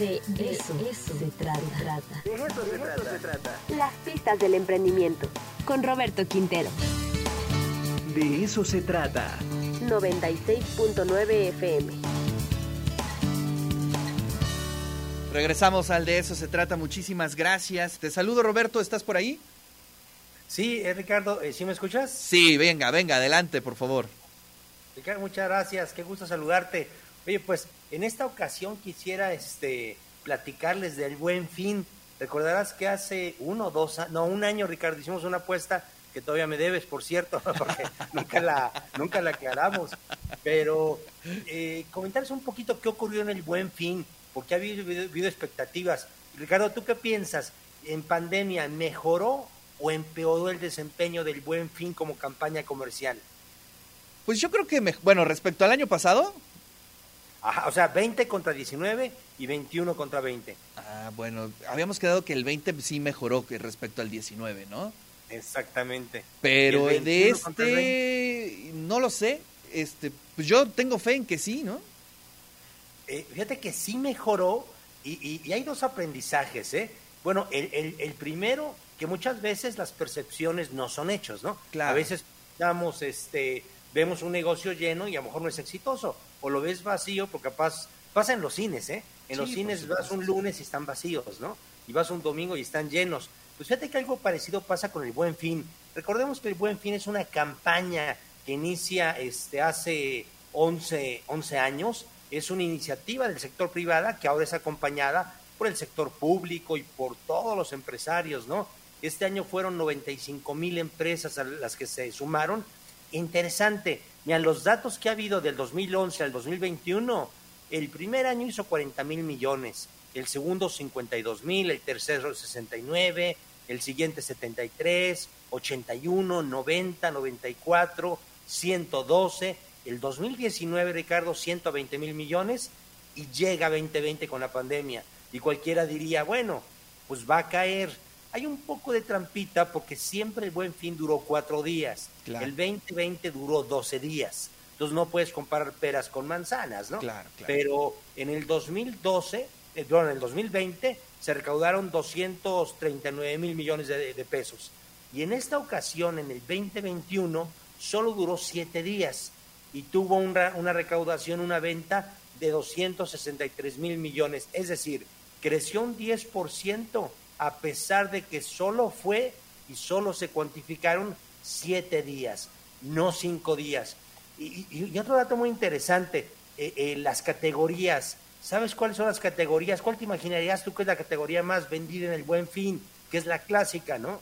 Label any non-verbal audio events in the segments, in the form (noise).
De eso, se trata. De eso, se, trata. Las pistas del emprendimiento. Con Roberto Quintero. De eso se trata. 96.9 FM. Regresamos al de eso se trata. Muchísimas gracias. Te saludo, Roberto. ¿Estás por ahí? Sí, eh, Ricardo, ¿sí me escuchas? Sí, venga, venga, adelante, por favor. Ricardo, muchas gracias. Qué gusto saludarte. Oye, pues en esta ocasión quisiera este, platicarles del buen fin. Recordarás que hace uno, dos, no, un año, Ricardo, hicimos una apuesta que todavía me debes, por cierto, (laughs) porque nunca la, nunca la aclaramos. Pero eh, comentarles un poquito qué ocurrió en el buen fin, porque ha habido, habido expectativas. Ricardo, ¿tú qué piensas? ¿En pandemia mejoró o empeoró el desempeño del buen fin como campaña comercial? Pues yo creo que, bueno, respecto al año pasado. Ajá, o sea, 20 contra 19 y 21 contra 20. Ah, bueno, habíamos quedado que el 20 sí mejoró que respecto al 19, ¿no? Exactamente. Pero de este, no lo sé. Este, pues yo tengo fe en que sí, ¿no? Eh, fíjate que sí mejoró y, y, hay dos aprendizajes, ¿eh? Bueno, el, el, el primero que muchas veces las percepciones no son hechos, ¿no? Claro. A veces damos, este, vemos un negocio lleno y a lo mejor no es exitoso, o lo ves vacío, porque capaz, pasa en los cines, ¿eh? En Sí, los cines vas un lunes y están vacíos, ¿no? Y vas un domingo y están llenos. Pues fíjate que algo parecido pasa con el Buen Fin. Recordemos que el Buen Fin es una campaña que inicia este, hace 11, 11 años. Es una iniciativa del sector privado que ahora es acompañada por el sector público y por todos los empresarios, ¿no? Este año fueron 95 mil empresas a las que se sumaron. Interesante. Mira, los datos que ha habido del 2011 al 2021, el primer año hizo 40 mil millones, el segundo 52 mil, el tercero 69, el siguiente 73, 81, 90, 94, 112, el 2019, Ricardo, 120 mil millones y llega 2020 con la pandemia. Y cualquiera diría, bueno, pues va a caer. Hay un poco de trampita porque siempre el buen fin duró cuatro días. Claro. El 2020 duró 12 días. Entonces no puedes comparar peras con manzanas, ¿no? Claro, claro. Pero en el 2012, eh, perdón, en el 2020 se recaudaron 239 mil millones de, de pesos. Y en esta ocasión, en el 2021, solo duró siete días y tuvo una recaudación, una venta de 263 mil millones. Es decir, creció un 10% a pesar de que solo fue y solo se cuantificaron siete días, no cinco días. Y, y- y otro dato muy interesante, eh, eh, las categorías. ¿Sabes cuáles son las categorías? ¿Cuál te imaginarías tú que es la categoría más vendida en el Buen Fin? Que es la clásica, ¿no?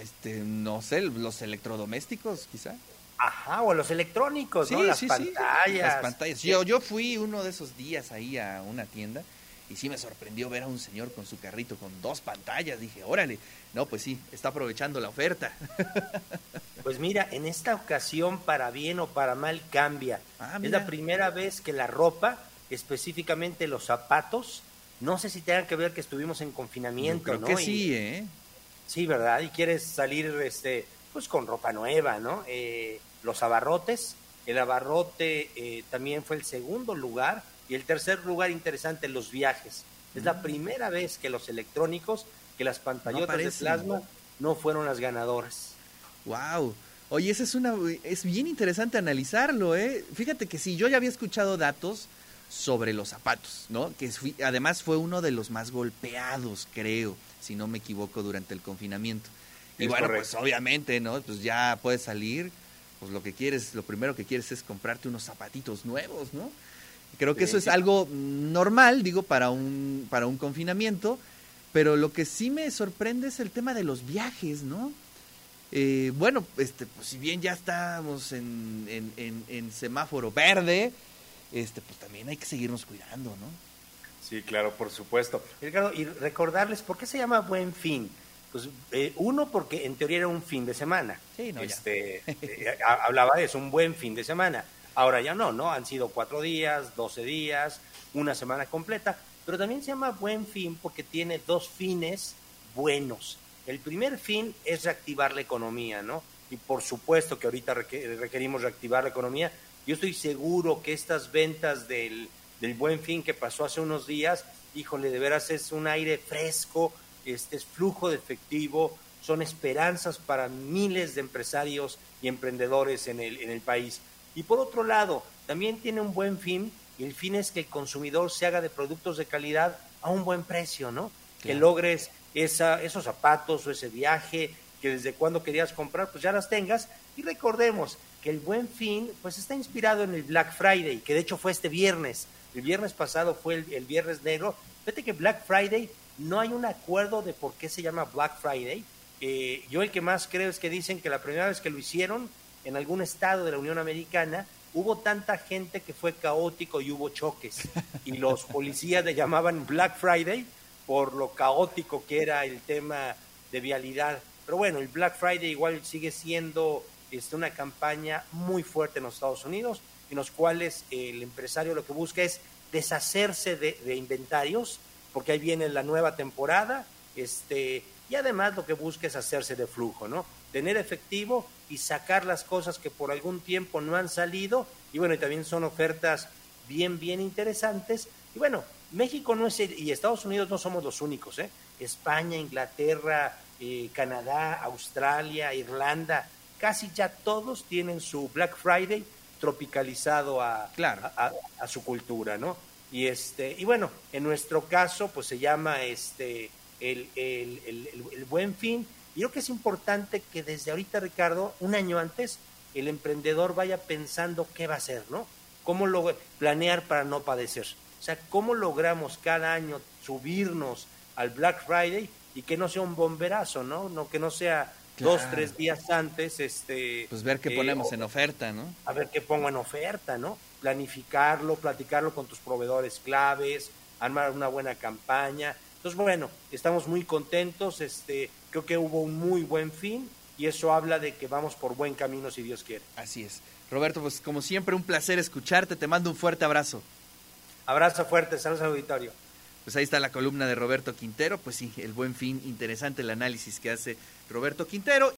Este, no sé, los electrodomésticos, quizá. Ajá, o los electrónicos, ¿no? Sí, Las sí, sí. pantallas. Las pantallas. Yo, yo fui uno de esos días ahí a una tienda y sí me sorprendió ver a un señor con su carrito con dos pantallas. Dije, órale, no, pues sí, está aprovechando la oferta. (laughs) Pues mira, en esta ocasión, para bien o para mal, cambia. Ah, es la primera vez que la ropa, específicamente los zapatos, no sé si tengan que ver que estuvimos en confinamiento, Creo ¿no? que Y- sí, ¿eh? Sí, ¿verdad? Y quieres salir este, pues con ropa nueva, ¿no? Eh, los abarrotes, el abarrote eh, también fue el segundo lugar y el tercer lugar interesante, los viajes. Es Mm. la primera vez que los electrónicos, que las pantallotas de plasma no fueron las ganadoras. Wow. Oye, ese es una es bien interesante analizarlo, ¿eh? Fíjate que sí, yo ya había escuchado datos sobre los zapatos, ¿no? Que fui- además fue uno de los más golpeados, creo, si no me equivoco, durante el confinamiento. Y Es bueno, correcto. pues obviamente, ¿no? Pues ya puedes salir, pues lo que quieres, lo primero que quieres es comprarte unos zapatitos nuevos, ¿no? Creo que Sí, eso es algo normal, digo, para un, para un confinamiento, pero lo que sí me sorprende es el tema de los viajes, ¿no? Eh, bueno, este, pues si bien ya estamos en, en, en- en semáforo verde, este, pues también hay que seguirnos cuidando, ¿no? Sí, claro, por supuesto. Ricardo, y recordarles, ¿por qué se llama Buen Fin? Pues eh, uno, porque en teoría era un fin de semana. Sí, no, ya. este, (laughs) eh, ha- hablaba de eso, un buen fin de semana. Ahora ya no, ¿no? Han sido cuatro días, doce días, una semana completa, pero también se llama Buen Fin porque tiene dos fines buenos. El primer fin es reactivar la economía, ¿no? Y por supuesto que ahorita reque- requerimos reactivar la economía. Yo estoy seguro que estas ventas del del buen fin que pasó hace unos días, híjole, de veras es un aire fresco, este es flujo de efectivo, son esperanzas para miles de empresarios y emprendedores en el, en el país. Y por otro lado, también tiene un buen fin, y el fin es que el consumidor se haga de productos de calidad a un buen precio, ¿no? Que logres esa, esos zapatos o ese viaje que desde cuando querías comprar, pues ya las tengas. Y recordemos que el buen fin, pues está inspirado en el Black Friday, que de hecho fue este viernes. El viernes pasado fue el, el viernes negro. Fíjate que Black Friday no hay un acuerdo de por qué se llama Black Friday. Eh, yo el que más creo es que dicen que la primera vez que lo hicieron en algún estado de la Unión Americana, hubo tanta gente que fue caótico y hubo choques. Y los (laughs) policías le llamaban Black Friday por lo caótico que era el tema de vialidad. Pero bueno, el Black Friday igual sigue siendo este, una campaña muy fuerte en los Estados Unidos, en los cuales el empresario lo que busca es deshacerse de, de inventarios, porque ahí viene la nueva temporada, este, y además lo que busca es hacerse de flujo, ¿no? Tener efectivo y sacar las cosas que por algún tiempo no han salido, y bueno, y también son ofertas bien, bien interesantes. Y bueno, México no es, el- y Estados Unidos no somos los únicos, ¿eh? España, Inglaterra, eh, Canadá, Australia, Irlanda, casi ya todos tienen su Black Friday tropicalizado a, Claro. a, a- a su cultura, ¿no? Y este, y bueno, en nuestro caso, pues se llama este el, el, el- el- el buen fin. Y creo que es importante que desde ahorita, Ricardo, un año antes, el emprendedor vaya pensando qué va a hacer, ¿no? Cómo lo planear para no padecer. O sea, cómo logramos cada año subirnos al Black Friday y que no sea un bomberazo, ¿no? No que no sea dos, tres días antes, este. Pues ver qué eh, ponemos o- en oferta, ¿no? a ver qué pongo en oferta, ¿no? Planificarlo, platicarlo con tus proveedores claves, armar una buena campaña. Entonces, bueno, estamos muy contentos, este, creo que hubo un muy buen fin y eso habla de que vamos por buen camino si Dios quiere. Así es. Roberto, pues como siempre, un placer escucharte. Te mando un fuerte abrazo. Abrazo fuerte, saludos al auditorio. Pues ahí está la columna de Roberto Quintero. Pues sí, el buen fin, interesante el análisis que hace Roberto Quintero.